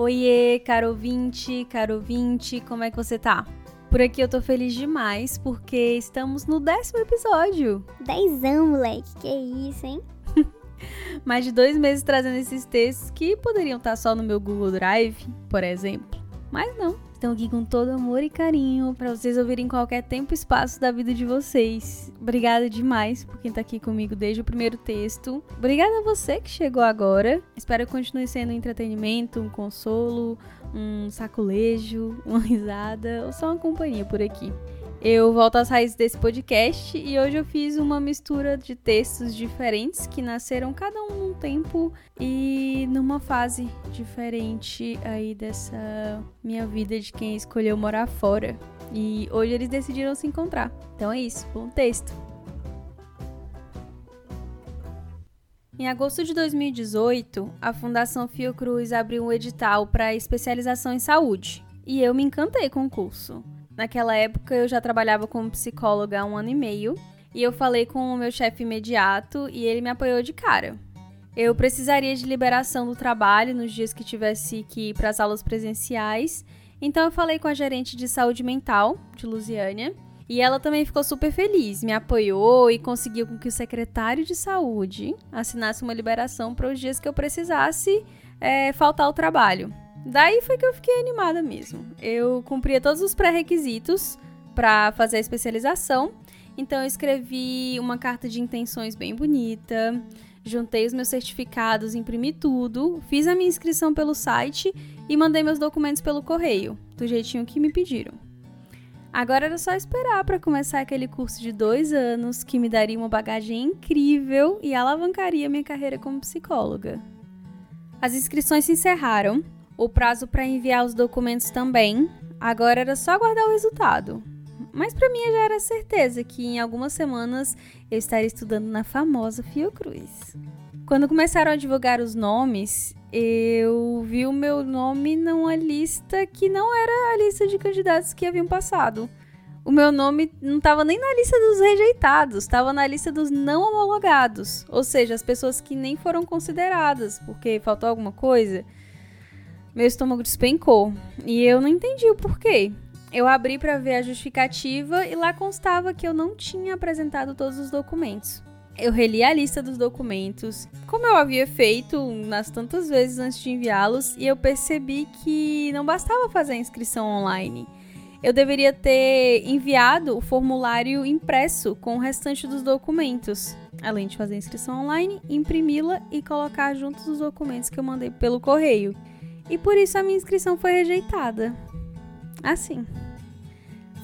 Oiê, caro ouvinte, caro ouvinte, como é que você tá? Por aqui eu tô feliz demais porque estamos no décimo episódio. Dezão, moleque, que isso, hein? Mais de dois meses trazendo esses textos que poderiam estar só no meu Google Drive, por exemplo. Mas não, estão aqui com todo amor e carinho para vocês ouvirem qualquer tempo e espaço da vida de vocês. Obrigada demais por quem tá aqui comigo desde o primeiro texto. Obrigada a você que chegou agora. Espero que continue sendo um entretenimento, um consolo, um saculejo, uma risada ou só uma companhia por aqui. Eu volto às raízes desse podcast e hoje eu fiz uma mistura de textos diferentes que nasceram cada um num tempo e numa fase diferente aí dessa minha vida de quem escolheu morar fora. E hoje eles decidiram se encontrar. Então é isso, bom texto. Em agosto de 2018, a Fundação Fiocruz abriu um edital para especialização em saúde e eu me encantei com o curso. Naquela época eu já trabalhava como psicóloga há um ano e meio e eu falei com o meu chefe imediato e ele me apoiou de cara. Eu precisaria de liberação do trabalho nos dias que tivesse que ir para as aulas presenciais, então eu falei com a gerente de saúde mental de Lusiânia e ela também ficou super feliz, me apoiou e conseguiu com que o secretário de saúde assinasse uma liberação para os dias que eu precisasse é, faltar ao trabalho. Daí foi que eu fiquei animada mesmo. Eu cumpria todos os pré-requisitos para fazer a especialização, então eu escrevi uma carta de intenções bem bonita, juntei os meus certificados, imprimi tudo, fiz a minha inscrição pelo site e mandei meus documentos pelo correio, do jeitinho que me pediram. Agora era só esperar para começar aquele curso de dois anos que me daria uma bagagem incrível e alavancaria minha carreira como psicóloga. As inscrições se encerraram o prazo para enviar os documentos também. Agora era só aguardar o resultado. Mas para mim já era certeza que em algumas semanas eu estaria estudando na famosa Fiocruz. Quando começaram a divulgar os nomes, eu vi o meu nome numa lista que não era a lista de candidatos que haviam passado. O meu nome não estava nem na lista dos rejeitados, estava na lista dos não homologados, ou seja, as pessoas que nem foram consideradas porque faltou alguma coisa meu estômago despencou e eu não entendi o porquê. Eu abri para ver a justificativa e lá constava que eu não tinha apresentado todos os documentos. Eu reli a lista dos documentos, como eu havia feito nas tantas vezes antes de enviá-los, e eu percebi que não bastava fazer a inscrição online. Eu deveria ter enviado o formulário impresso com o restante dos documentos, além de fazer a inscrição online, imprimi-la e colocar juntos os documentos que eu mandei pelo correio. E por isso a minha inscrição foi rejeitada. Assim.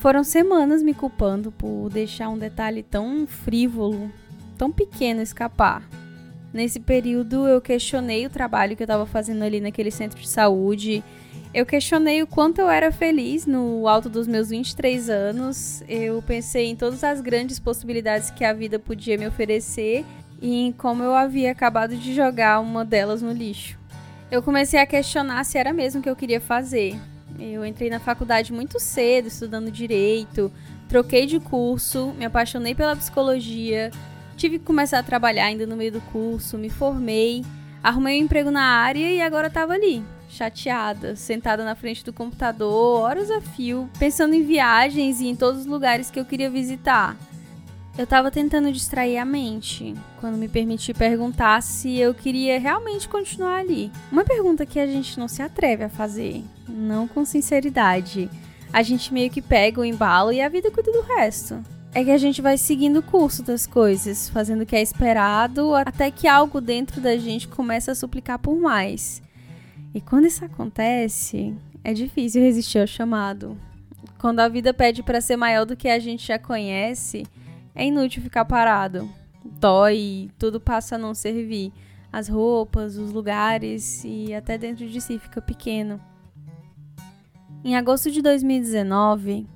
Foram semanas me culpando por deixar um detalhe tão frívolo, tão pequeno escapar. Nesse período eu questionei o trabalho que eu estava fazendo ali naquele centro de saúde. Eu questionei o quanto eu era feliz no alto dos meus 23 anos. Eu pensei em todas as grandes possibilidades que a vida podia me oferecer e em como eu havia acabado de jogar uma delas no lixo eu comecei a questionar se era mesmo o que eu queria fazer. Eu entrei na faculdade muito cedo, estudando direito, troquei de curso, me apaixonei pela psicologia, tive que começar a trabalhar ainda no meio do curso, me formei, arrumei um emprego na área e agora estava ali, chateada, sentada na frente do computador, horas a fio, pensando em viagens e em todos os lugares que eu queria visitar. Eu estava tentando distrair a mente quando me permiti perguntar se eu queria realmente continuar ali. Uma pergunta que a gente não se atreve a fazer, não com sinceridade. A gente meio que pega o embalo e a vida cuida do resto. É que a gente vai seguindo o curso das coisas, fazendo o que é esperado, até que algo dentro da gente começa a suplicar por mais. E quando isso acontece, é difícil resistir ao chamado. Quando a vida pede para ser maior do que a gente já conhece, é inútil ficar parado. Dói, tudo passa a não servir. as roupas, os lugares e até dentro de si fica pequeno. Em agosto de 2019,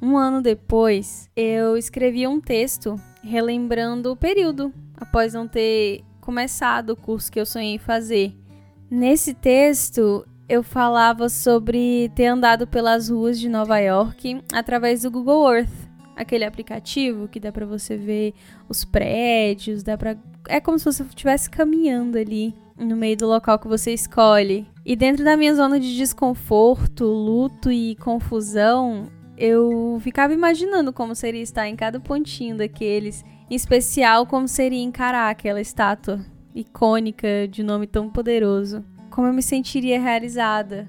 um ano depois, eu escrevi um texto relembrando o período após não ter começado o curso que eu sonhei fazer. Nesse texto, eu falava sobre ter andado pelas ruas de Nova York através do Google Earth, aquele aplicativo que dá para você ver os prédios, dá para é como se você estivesse caminhando ali no meio do local que você escolhe. E dentro da minha zona de desconforto, luto e confusão, eu ficava imaginando como seria estar em cada pontinho daqueles, em especial como seria encarar aquela estátua icônica de nome tão poderoso. Como eu me sentiria realizada.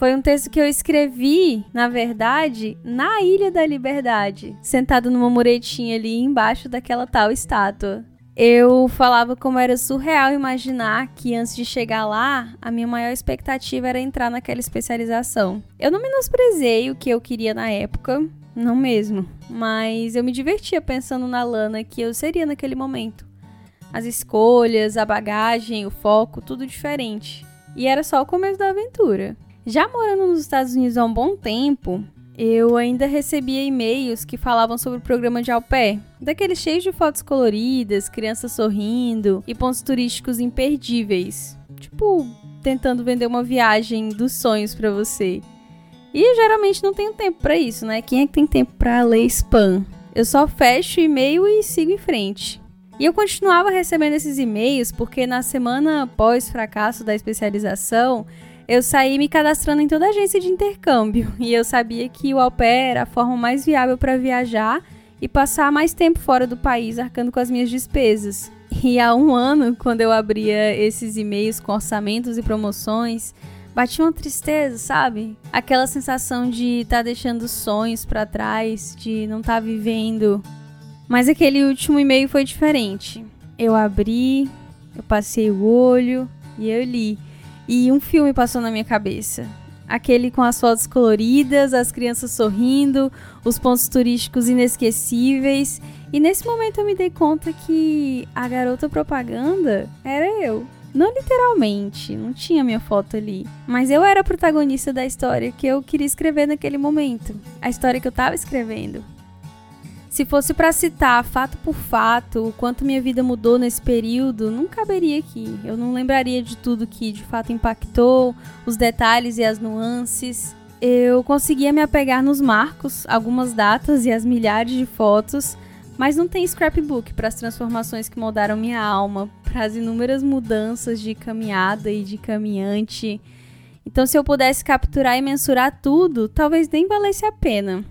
Foi um texto que eu escrevi, na verdade, na Ilha da Liberdade, sentado numa muretinha ali embaixo daquela tal estátua eu falava como era surreal imaginar que antes de chegar lá, a minha maior expectativa era entrar naquela especialização. Eu não menosprezei o que eu queria na época, não mesmo, mas eu me divertia pensando na Lana que eu seria naquele momento. As escolhas, a bagagem, o foco, tudo diferente. E era só o começo da aventura. Já morando nos Estados Unidos há um bom tempo, eu ainda recebia e-mails que falavam sobre o programa de au pair, daqueles cheios de fotos coloridas, crianças sorrindo e pontos turísticos imperdíveis. Tipo, tentando vender uma viagem dos sonhos para você. E geralmente não tenho tempo para isso, né? Quem é que tem tempo para ler spam? Eu só fecho o e-mail e sigo em frente. E eu continuava recebendo esses e-mails porque na semana após fracasso da especialização, eu saí me cadastrando em toda agência de intercâmbio e eu sabia que o au pair era a forma mais viável para viajar e passar mais tempo fora do país arcando com as minhas despesas. E há um ano, quando eu abria esses e-mails com orçamentos e promoções, batia uma tristeza, sabe? Aquela sensação de estar tá deixando sonhos para trás, de não estar tá vivendo. Mas aquele último e-mail foi diferente. Eu abri, eu passei o olho e eu li. E um filme passou na minha cabeça. Aquele com as fotos coloridas, as crianças sorrindo, os pontos turísticos inesquecíveis. E nesse momento eu me dei conta que a garota propaganda era eu. Não literalmente, não tinha minha foto ali. Mas eu era a protagonista da história que eu queria escrever naquele momento. A história que eu tava escrevendo. Se fosse para citar fato por fato o quanto minha vida mudou nesse período, não caberia aqui. Eu não lembraria de tudo que de fato impactou, os detalhes e as nuances. Eu conseguia me apegar nos marcos, algumas datas e as milhares de fotos, mas não tem scrapbook para as transformações que moldaram minha alma, para as inúmeras mudanças de caminhada e de caminhante. Então, se eu pudesse capturar e mensurar tudo, talvez nem valesse a pena.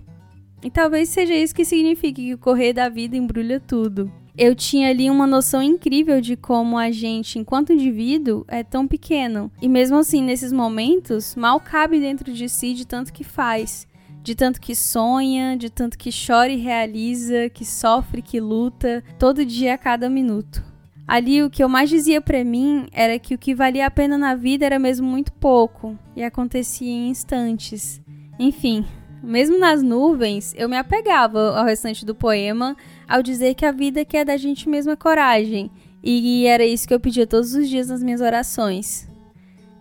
E talvez seja isso que signifique que o correr da vida embrulha tudo. Eu tinha ali uma noção incrível de como a gente, enquanto indivíduo, é tão pequeno. E mesmo assim, nesses momentos, mal cabe dentro de si de tanto que faz. De tanto que sonha, de tanto que chora e realiza, que sofre, que luta, todo dia a cada minuto. Ali o que eu mais dizia para mim era que o que valia a pena na vida era mesmo muito pouco e acontecia em instantes. Enfim, mesmo nas nuvens, eu me apegava ao restante do poema ao dizer que a vida quer da gente mesma coragem, e era isso que eu pedia todos os dias nas minhas orações.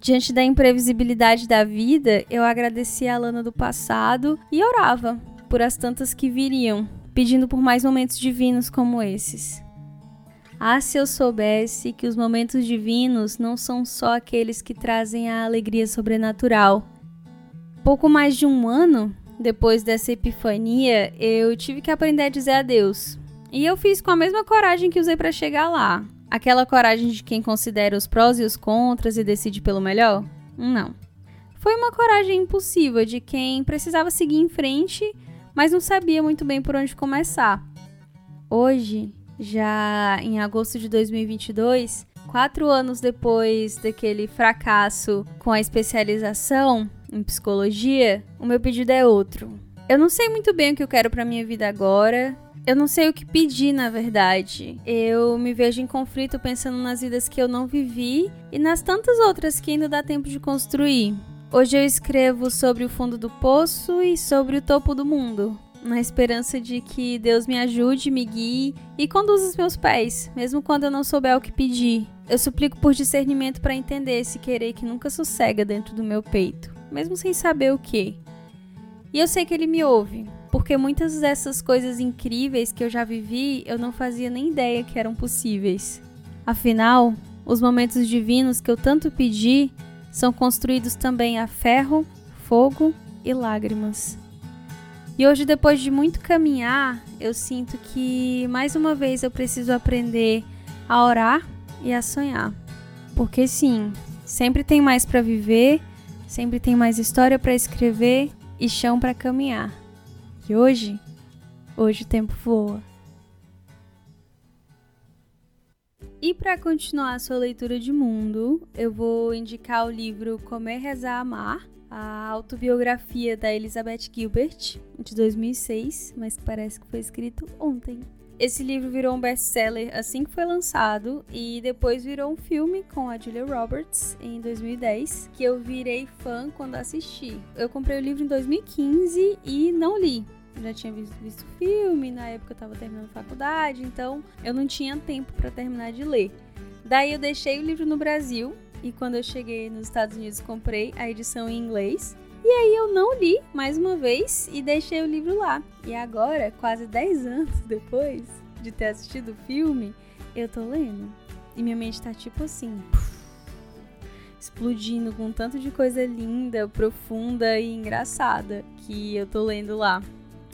Diante da imprevisibilidade da vida, eu agradecia a Lana do passado e orava por as tantas que viriam, pedindo por mais momentos divinos como esses. Ah, se eu soubesse que os momentos divinos não são só aqueles que trazem a alegria sobrenatural. Pouco mais de um ano depois dessa epifania, eu tive que aprender a dizer adeus. E eu fiz com a mesma coragem que usei para chegar lá. Aquela coragem de quem considera os prós e os contras e decide pelo melhor? Não. Foi uma coragem impulsiva de quem precisava seguir em frente, mas não sabia muito bem por onde começar. Hoje, já em agosto de 2022, quatro anos depois daquele fracasso com a especialização, em psicologia, o meu pedido é outro. Eu não sei muito bem o que eu quero para minha vida agora. Eu não sei o que pedir, na verdade. Eu me vejo em conflito pensando nas vidas que eu não vivi e nas tantas outras que ainda dá tempo de construir. Hoje eu escrevo sobre o fundo do poço e sobre o topo do mundo. na esperança de que Deus me ajude, me guie e conduza os meus pés, mesmo quando eu não souber o que pedir. Eu suplico por discernimento para entender esse querer que nunca sossega dentro do meu peito, mesmo sem saber o que. E eu sei que ele me ouve, porque muitas dessas coisas incríveis que eu já vivi, eu não fazia nem ideia que eram possíveis. Afinal, os momentos divinos que eu tanto pedi são construídos também a ferro, fogo e lágrimas. E hoje, depois de muito caminhar, eu sinto que mais uma vez eu preciso aprender a orar e a sonhar. Porque sim, sempre tem mais para viver, sempre tem mais história para escrever e chão para caminhar. E hoje, hoje o tempo voa. E para continuar a sua leitura de mundo, eu vou indicar o livro Comer, Rezar, Amar, a autobiografia da Elizabeth Gilbert, de 2006, mas que parece que foi escrito ontem. Esse livro virou um best-seller assim que foi lançado e depois virou um filme com a Julia Roberts em 2010, que eu virei fã quando assisti. Eu comprei o livro em 2015 e não li. já tinha visto, visto filme, na época eu tava terminando faculdade, então eu não tinha tempo para terminar de ler. Daí eu deixei o livro no Brasil e quando eu cheguei nos Estados Unidos comprei a edição em inglês. E aí eu não li mais uma vez e deixei o livro lá. E agora, quase 10 anos depois de ter assistido o filme, eu tô lendo. E minha mente tá tipo assim, explodindo com tanto de coisa linda, profunda e engraçada que eu tô lendo lá.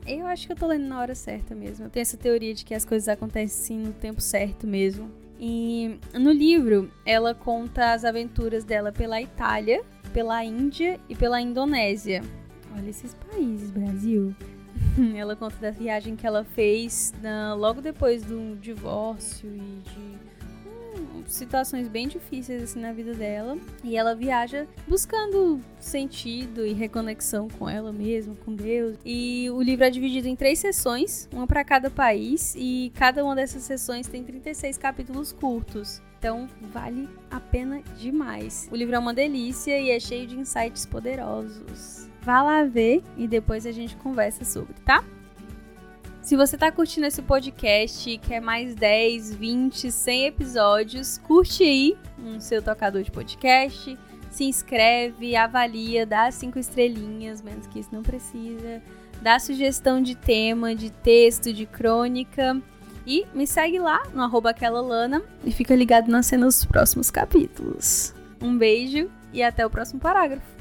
Eu acho que eu tô lendo na hora certa mesmo. Eu tenho essa teoria de que as coisas acontecem no tempo certo mesmo. E no livro, ela conta as aventuras dela pela Itália, pela Índia e pela Indonésia. Olha esses países, Brasil. ela conta da viagem que ela fez na, logo depois do divórcio e de situações bem difíceis assim na vida dela e ela viaja buscando sentido e reconexão com ela mesma, com Deus. E o livro é dividido em três sessões, uma para cada país e cada uma dessas sessões tem 36 capítulos curtos. Então vale a pena demais. O livro é uma delícia e é cheio de insights poderosos. Vá lá ver e depois a gente conversa sobre, tá? Se você tá curtindo esse podcast e quer mais 10, 20, 100 episódios, curte aí no seu tocador de podcast, se inscreve, avalia, dá cinco estrelinhas, menos que isso não precisa, dá sugestão de tema, de texto, de crônica e me segue lá no arroba aquela lana e fica ligado nas cenas dos próximos capítulos. Um beijo e até o próximo parágrafo.